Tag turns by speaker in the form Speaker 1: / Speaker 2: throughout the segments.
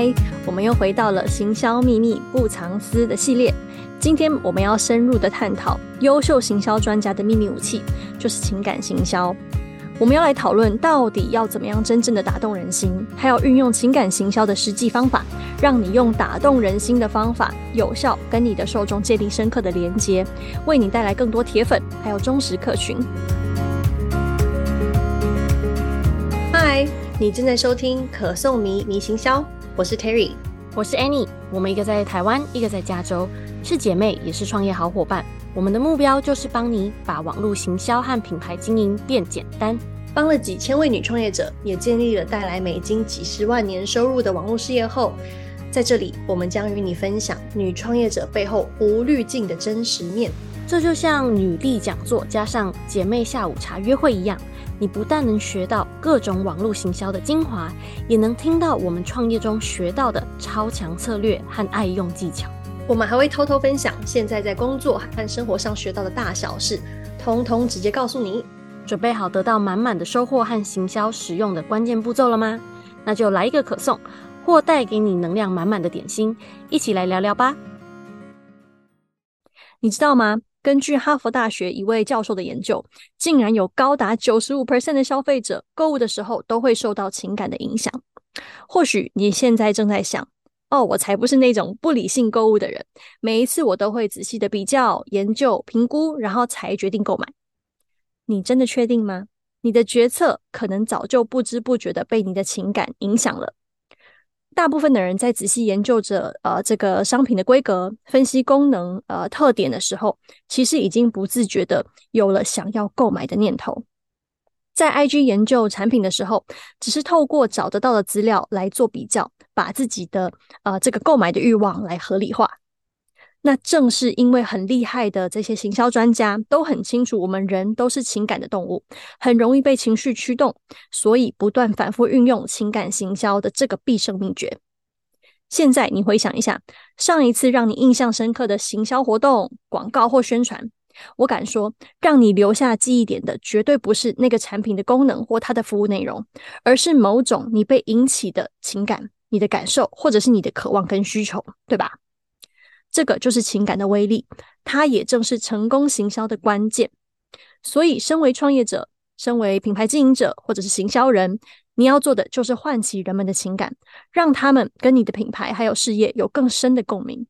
Speaker 1: 嗨，我们又回到了行销秘密不藏私的系列。今天我们要深入的探讨优秀行销专家的秘密武器，就是情感行销。我们要来讨论到底要怎么样真正的打动人心，还要运用情感行销的实际方法，让你用打动人心的方法，有效跟你的受众建立深刻的连接，为你带来更多铁粉，还有忠实客群。嗨，你正在收听可颂迷迷行销。我是 Terry，
Speaker 2: 我是 Annie，我们一个在台湾，一个在加州，是姐妹，也是创业好伙伴。我们的目标就是帮你把网络行销和品牌经营变简单，
Speaker 1: 帮了几千位女创业者，也建立了带来美金几十万年收入的网络事业后，在这里，我们将与你分享女创业者背后无滤镜的真实面。
Speaker 2: 这就像女力讲座加上姐妹下午茶约会一样。你不但能学到各种网络行销的精华，也能听到我们创业中学到的超强策略和爱用技巧。
Speaker 1: 我们还会偷偷分享现在在工作和生活上学到的大小事，通通直接告诉你。
Speaker 2: 准备好得到满满的收获和行销实用的关键步骤了吗？那就来一个可颂，或带给你能量满满的点心，一起来聊聊吧。
Speaker 1: 你知道吗？根据哈佛大学一位教授的研究，竟然有高达九十五 percent 的消费者购物的时候都会受到情感的影响。或许你现在正在想：哦，我才不是那种不理性购物的人，每一次我都会仔细的比较、研究、评估，然后才决定购买。你真的确定吗？你的决策可能早就不知不觉的被你的情感影响了。大部分的人在仔细研究着呃这个商品的规格、分析功能、呃特点的时候，其实已经不自觉的有了想要购买的念头。在 IG 研究产品的时候，只是透过找得到的资料来做比较，把自己的呃这个购买的欲望来合理化。那正是因为很厉害的这些行销专家都很清楚，我们人都是情感的动物，很容易被情绪驱动，所以不断反复运用情感行销的这个必胜秘诀。现在你回想一下，上一次让你印象深刻的行销活动、广告或宣传，我敢说，让你留下记忆点的绝对不是那个产品的功能或它的服务内容，而是某种你被引起的情感、你的感受，或者是你的渴望跟需求，对吧？这个就是情感的威力，它也正是成功行销的关键。所以，身为创业者、身为品牌经营者或者是行销人，你要做的就是唤起人们的情感，让他们跟你的品牌还有事业有更深的共鸣。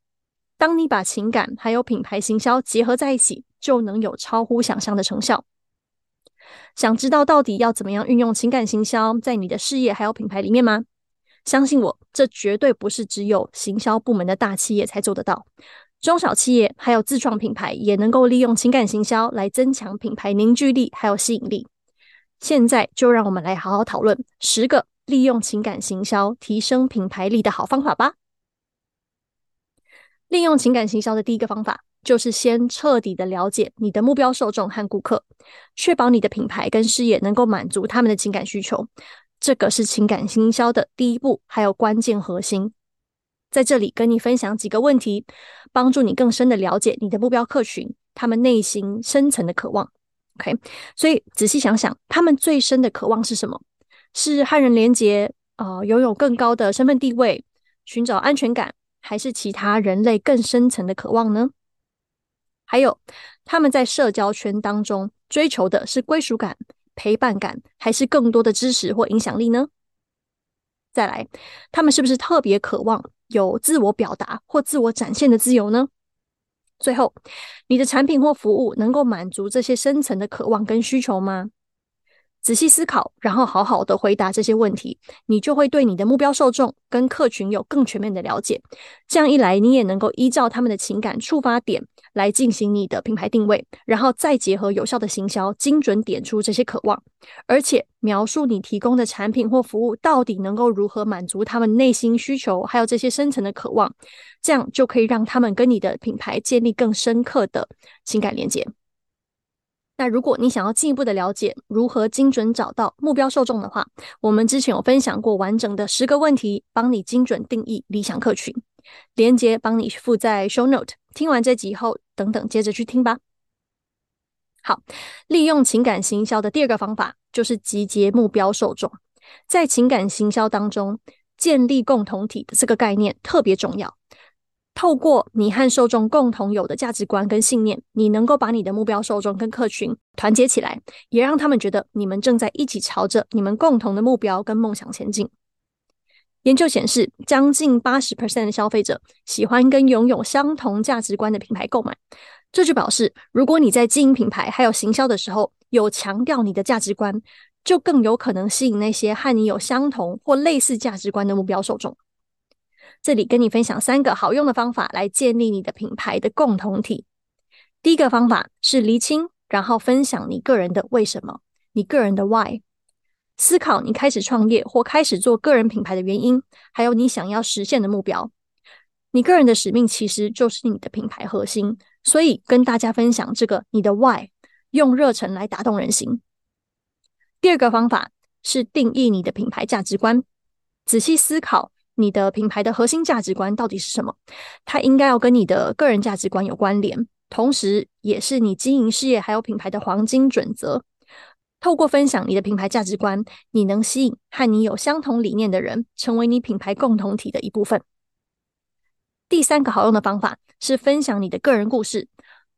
Speaker 1: 当你把情感还有品牌行销结合在一起，就能有超乎想象的成效。想知道到底要怎么样运用情感行销在你的事业还有品牌里面吗？相信我，这绝对不是只有行销部门的大企业才做得到，中小企业还有自创品牌也能够利用情感行销来增强品牌凝聚力还有吸引力。现在就让我们来好好讨论十个利用情感行销提升品牌力的好方法吧。利用情感行销的第一个方法，就是先彻底的了解你的目标受众和顾客，确保你的品牌跟事业能够满足他们的情感需求。这个是情感行销的第一步，还有关键核心。在这里跟你分享几个问题，帮助你更深的了解你的目标客群，他们内心深层的渴望。OK，所以仔细想想，他们最深的渴望是什么？是和人连结，呃，拥有更高的身份地位，寻找安全感，还是其他人类更深层的渴望呢？还有，他们在社交圈当中追求的是归属感。陪伴感，还是更多的支持或影响力呢？再来，他们是不是特别渴望有自我表达或自我展现的自由呢？最后，你的产品或服务能够满足这些深层的渴望跟需求吗？仔细思考，然后好好的回答这些问题，你就会对你的目标受众跟客群有更全面的了解。这样一来，你也能够依照他们的情感触发点来进行你的品牌定位，然后再结合有效的行销，精准点出这些渴望，而且描述你提供的产品或服务到底能够如何满足他们内心需求，还有这些深层的渴望。这样就可以让他们跟你的品牌建立更深刻的情感连接。那如果你想要进一步的了解如何精准找到目标受众的话，我们之前有分享过完整的十个问题，帮你精准定义理想客群，连接帮你附在 show note。听完这集后，等等接着去听吧。好，利用情感行销的第二个方法就是集结目标受众。在情感行销当中，建立共同体的这个概念特别重要。透过你和受众共同有的价值观跟信念，你能够把你的目标受众跟客群团结起来，也让他们觉得你们正在一起朝着你们共同的目标跟梦想前进。研究显示，将近八十 percent 的消费者喜欢跟拥有相同价值观的品牌购买。这就表示，如果你在经营品牌还有行销的时候，有强调你的价值观，就更有可能吸引那些和你有相同或类似价值观的目标受众。这里跟你分享三个好用的方法来建立你的品牌的共同体。第一个方法是厘清，然后分享你个人的为什么，你个人的 why。思考你开始创业或开始做个人品牌的原因，还有你想要实现的目标。你个人的使命其实就是你的品牌核心，所以跟大家分享这个你的 why，用热忱来打动人心。第二个方法是定义你的品牌价值观，仔细思考。你的品牌的核心价值观到底是什么？它应该要跟你的个人价值观有关联，同时也是你经营事业还有品牌的黄金准则。透过分享你的品牌价值观，你能吸引和你有相同理念的人，成为你品牌共同体的一部分。第三个好用的方法是分享你的个人故事。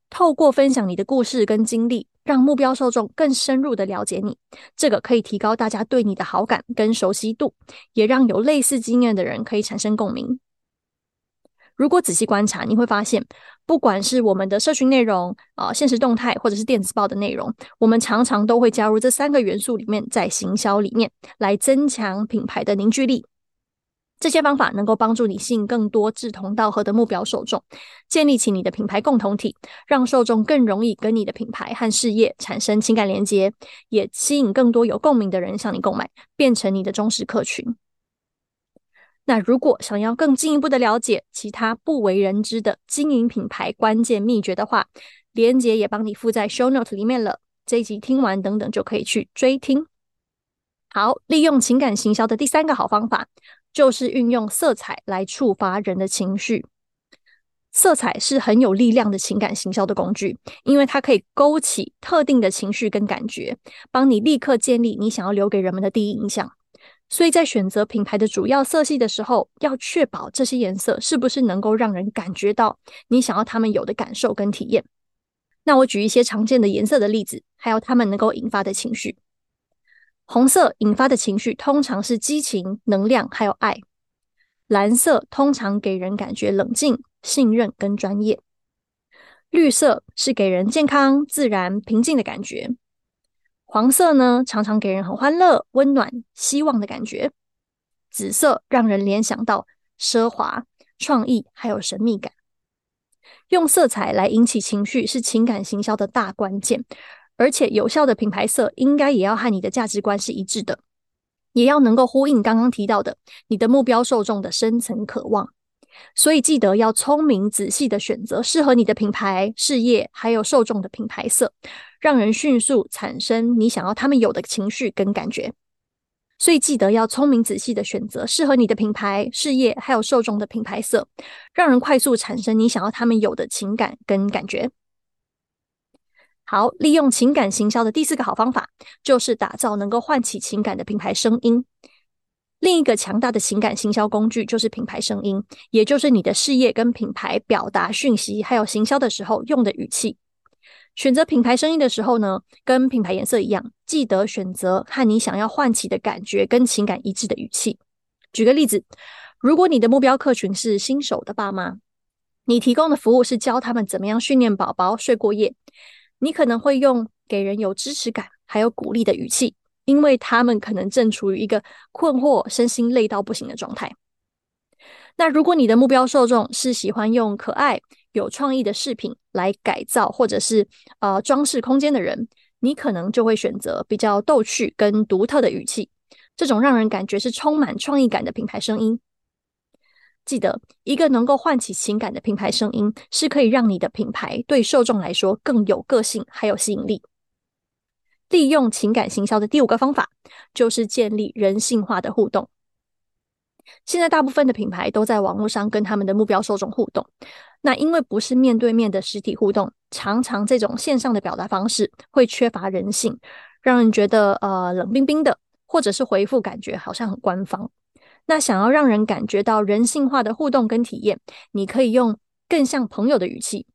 Speaker 1: 透过分享你的故事跟经历，让目标受众更深入的了解你，这个可以提高大家对你的好感跟熟悉度，也让有类似经验的人可以产生共鸣。如果仔细观察，你会发现，不管是我们的社群内容啊、呃、限时动态，或者是电子报的内容，我们常常都会加入这三个元素里面，在行销里面来增强品牌的凝聚力。这些方法能够帮助你吸引更多志同道合的目标受众，建立起你的品牌共同体，让受众更容易跟你的品牌和事业产生情感连接，也吸引更多有共鸣的人向你购买，变成你的忠实客群。那如果想要更进一步的了解其他不为人知的经营品牌关键秘诀的话，连结也帮你附在 show note 里面了。这一集听完等等就可以去追听。好，利用情感行销的第三个好方法。就是运用色彩来触发人的情绪，色彩是很有力量的情感行销的工具，因为它可以勾起特定的情绪跟感觉，帮你立刻建立你想要留给人们的第一印象。所以在选择品牌的主要色系的时候，要确保这些颜色是不是能够让人感觉到你想要他们有的感受跟体验。那我举一些常见的颜色的例子，还有他们能够引发的情绪。红色引发的情绪通常是激情、能量，还有爱；蓝色通常给人感觉冷静、信任跟专业；绿色是给人健康、自然、平静的感觉；黄色呢，常常给人很欢乐、温暖、希望的感觉；紫色让人联想到奢华、创意，还有神秘感。用色彩来引起情绪是情感行销的大关键。而且有效的品牌色应该也要和你的价值观是一致的，也要能够呼应刚刚提到的你的目标受众的深层渴望。所以记得要聪明仔细的选择适合你的品牌、事业还有受众的品牌色，让人迅速产生你想要他们有的情绪跟感觉。所以记得要聪明仔细的选择适合你的品牌、事业还有受众的品牌色，让人快速产生你想要他们有的情感跟感觉。好，利用情感行销的第四个好方法，就是打造能够唤起情感的品牌声音。另一个强大的情感行销工具就是品牌声音，也就是你的事业跟品牌表达讯息还有行销的时候用的语气。选择品牌声音的时候呢，跟品牌颜色一样，记得选择和你想要唤起的感觉跟情感一致的语气。举个例子，如果你的目标客群是新手的爸妈，你提供的服务是教他们怎么样训练宝宝睡过夜。你可能会用给人有支持感，还有鼓励的语气，因为他们可能正处于一个困惑、身心累到不行的状态。那如果你的目标受众是喜欢用可爱、有创意的饰品来改造或者是呃装饰空间的人，你可能就会选择比较逗趣跟独特的语气，这种让人感觉是充满创意感的品牌声音。记得，一个能够唤起情感的品牌声音，是可以让你的品牌对受众来说更有个性，还有吸引力。利用情感行销的第五个方法，就是建立人性化的互动。现在大部分的品牌都在网络上跟他们的目标受众互动，那因为不是面对面的实体互动，常常这种线上的表达方式会缺乏人性，让人觉得呃冷冰冰的，或者是回复感觉好像很官方。那想要让人感觉到人性化的互动跟体验，你可以用更像朋友的语气，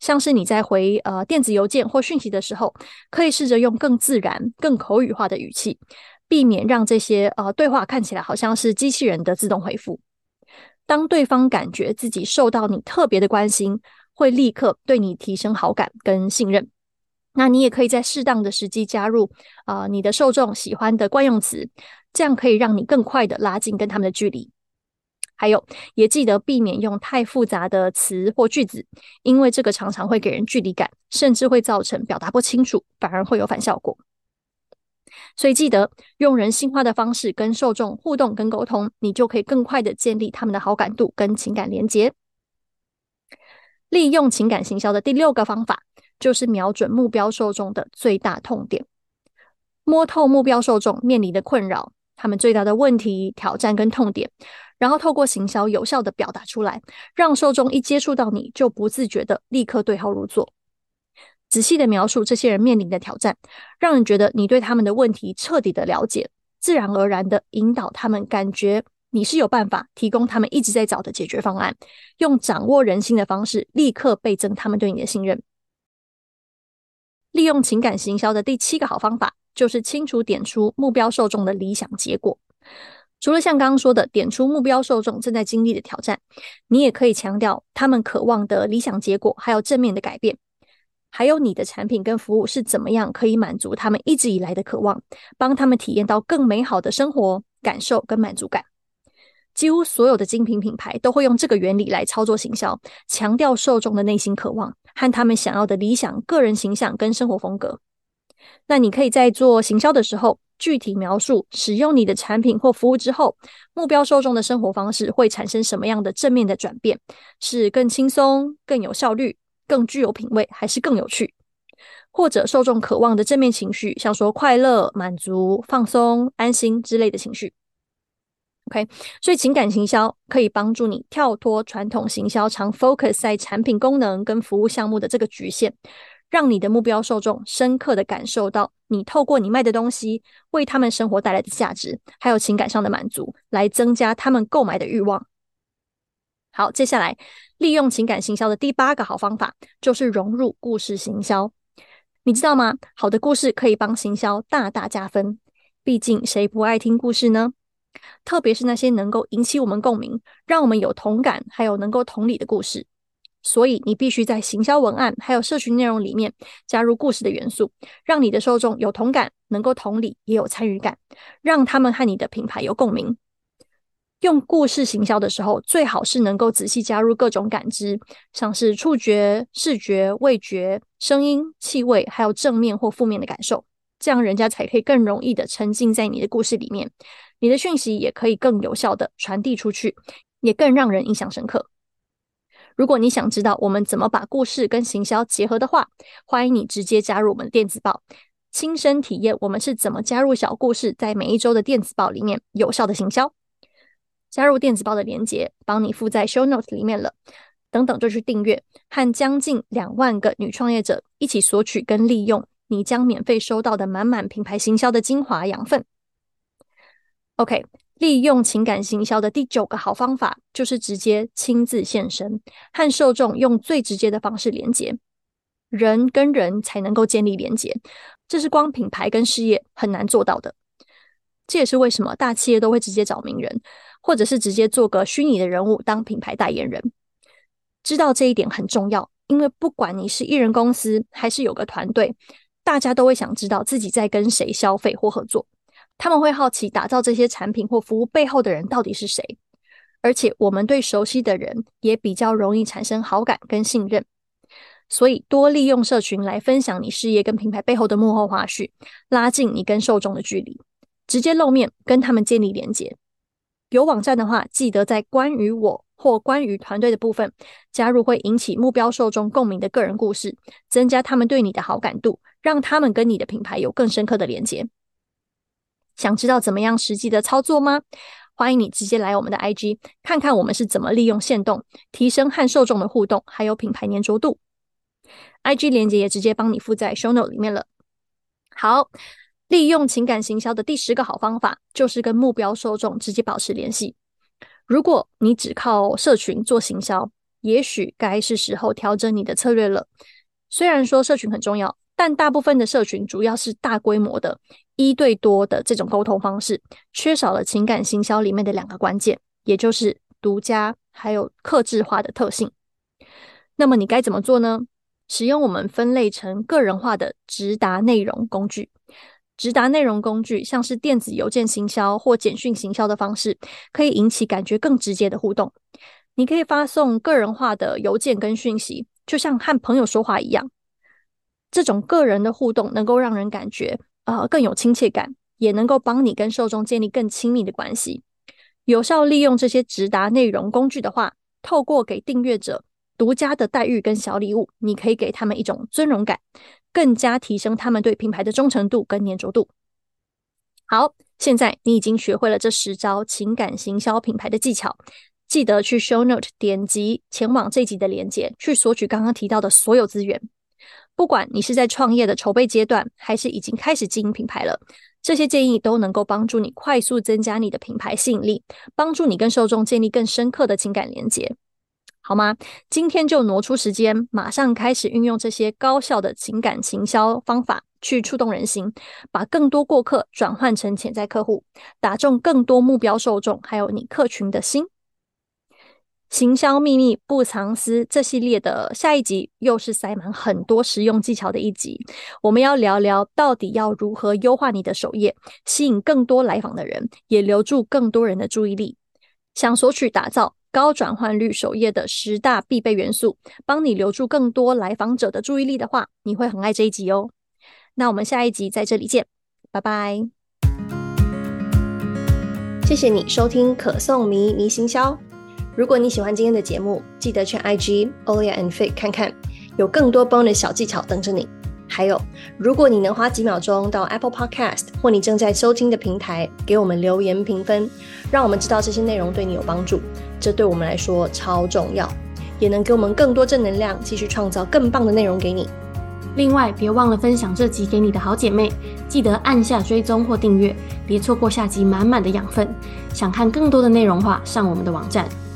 Speaker 1: 像是你在回呃电子邮件或讯息的时候，可以试着用更自然、更口语化的语气，避免让这些呃对话看起来好像是机器人的自动回复。当对方感觉自己受到你特别的关心，会立刻对你提升好感跟信任。那你也可以在适当的时机加入啊、呃，你的受众喜欢的惯用词，这样可以让你更快的拉近跟他们的距离。还有，也记得避免用太复杂的词或句子，因为这个常常会给人距离感，甚至会造成表达不清楚，反而会有反效果。所以记得用人性化的方式跟受众互动跟沟通，你就可以更快的建立他们的好感度跟情感连结。利用情感行销的第六个方法，就是瞄准目标受众的最大痛点，摸透目标受众面临的困扰，他们最大的问题、挑战跟痛点，然后透过行销有效的表达出来，让受众一接触到你就不自觉的立刻对号入座。仔细的描述这些人面临的挑战，让人觉得你对他们的问题彻底的了解，自然而然的引导他们感觉你是有办法提供他们一直在找的解决方案，用掌握人心的方式，立刻倍增他们对你的信任。利用情感行销的第七个好方法，就是清楚点出目标受众的理想结果。除了像刚刚说的点出目标受众正在经历的挑战，你也可以强调他们渴望的理想结果，还有正面的改变，还有你的产品跟服务是怎么样可以满足他们一直以来的渴望，帮他们体验到更美好的生活感受跟满足感。几乎所有的精品品牌都会用这个原理来操作行销，强调受众的内心渴望和他们想要的理想个人形象跟生活风格。那你可以在做行销的时候，具体描述使用你的产品或服务之后，目标受众的生活方式会产生什么样的正面的转变？是更轻松、更有效率、更具有品味，还是更有趣？或者受众渴望的正面情绪，像说快乐、满足、放松、安心之类的情绪。OK，所以情感行销可以帮助你跳脱传统行销常 focus 在产品功能跟服务项目的这个局限，让你的目标受众深刻的感受到你透过你卖的东西为他们生活带来的价值，还有情感上的满足，来增加他们购买的欲望。好，接下来利用情感行销的第八个好方法就是融入故事行销。你知道吗？好的故事可以帮行销大大加分，毕竟谁不爱听故事呢？特别是那些能够引起我们共鸣、让我们有同感，还有能够同理的故事。所以，你必须在行销文案还有社群内容里面加入故事的元素，让你的受众有同感，能够同理，也有参与感，让他们和你的品牌有共鸣。用故事行销的时候，最好是能够仔细加入各种感知，像是触觉、视觉、味觉、声音、气味，还有正面或负面的感受，这样人家才可以更容易的沉浸在你的故事里面。你的讯息也可以更有效的传递出去，也更让人印象深刻。如果你想知道我们怎么把故事跟行销结合的话，欢迎你直接加入我们的电子报，亲身体验我们是怎么加入小故事在每一周的电子报里面有效的行销。加入电子报的链接帮你附在 show notes 里面了，等等就去订阅，和将近两万个女创业者一起索取跟利用你将免费收到的满满品牌行销的精华养分。OK，利用情感行销的第九个好方法就是直接亲自现身，和受众用最直接的方式连接。人跟人才能够建立连接，这是光品牌跟事业很难做到的。这也是为什么大企业都会直接找名人，或者是直接做个虚拟的人物当品牌代言人。知道这一点很重要，因为不管你是艺人公司还是有个团队，大家都会想知道自己在跟谁消费或合作。他们会好奇打造这些产品或服务背后的人到底是谁，而且我们对熟悉的人也比较容易产生好感跟信任，所以多利用社群来分享你事业跟品牌背后的幕后花絮，拉近你跟受众的距离，直接露面跟他们建立连接。有网站的话，记得在关于我或关于团队的部分加入会引起目标受众共鸣的个人故事，增加他们对你的好感度，让他们跟你的品牌有更深刻的连接。想知道怎么样实际的操作吗？欢迎你直接来我们的 IG 看看我们是怎么利用限动提升和受众的互动，还有品牌粘着度。IG 链接也直接帮你附在 Show Note 里面了。好，利用情感行销的第十个好方法，就是跟目标受众直接保持联系。如果你只靠社群做行销，也许该是时候调整你的策略了。虽然说社群很重要，但大部分的社群主要是大规模的一对多的这种沟通方式，缺少了情感行销里面的两个关键，也就是独家还有克制化的特性。那么你该怎么做呢？使用我们分类成个人化的直达内容工具。直达内容工具像是电子邮件行销或简讯行销的方式，可以引起感觉更直接的互动。你可以发送个人化的邮件跟讯息，就像和朋友说话一样。这种个人的互动能够让人感觉呃更有亲切感，也能够帮你跟受众建立更亲密的关系。有效利用这些直达内容工具的话，透过给订阅者独家的待遇跟小礼物，你可以给他们一种尊荣感，更加提升他们对品牌的忠诚度跟黏着度。好，现在你已经学会了这十招情感行销品牌的技巧，记得去 Show Note 点击前往这集的链接，去索取刚刚提到的所有资源。不管你是在创业的筹备阶段，还是已经开始经营品牌了，这些建议都能够帮助你快速增加你的品牌吸引力，帮助你跟受众建立更深刻的情感连接。好吗？今天就挪出时间，马上开始运用这些高效的情感行销方法，去触动人心，把更多过客转换成潜在客户，打中更多目标受众，还有你客群的心。行销秘密不藏私，这系列的下一集又是塞满很多实用技巧的一集。我们要聊聊到底要如何优化你的首页，吸引更多来访的人，也留住更多人的注意力。想索取打造高转换率首页的十大必备元素，帮你留住更多来访者的注意力的话，你会很爱这一集哦。那我们下一集在这里见，拜拜。谢谢你收听可颂迷迷行销。如果你喜欢今天的节目，记得去 IG Olia and Faye 看看，有更多 bonus 小技巧等着你。还有，如果你能花几秒钟到 Apple Podcast 或你正在收听的平台给我们留言评分，让我们知道这些内容对你有帮助，这对我们来说超重要，也能给我们更多正能量，继续创造更棒的内容给你。
Speaker 2: 另外，别忘了分享这集给你的好姐妹，记得按下追踪或订阅，别错过下集满满的养分。想看更多的内容话，上我们的网站，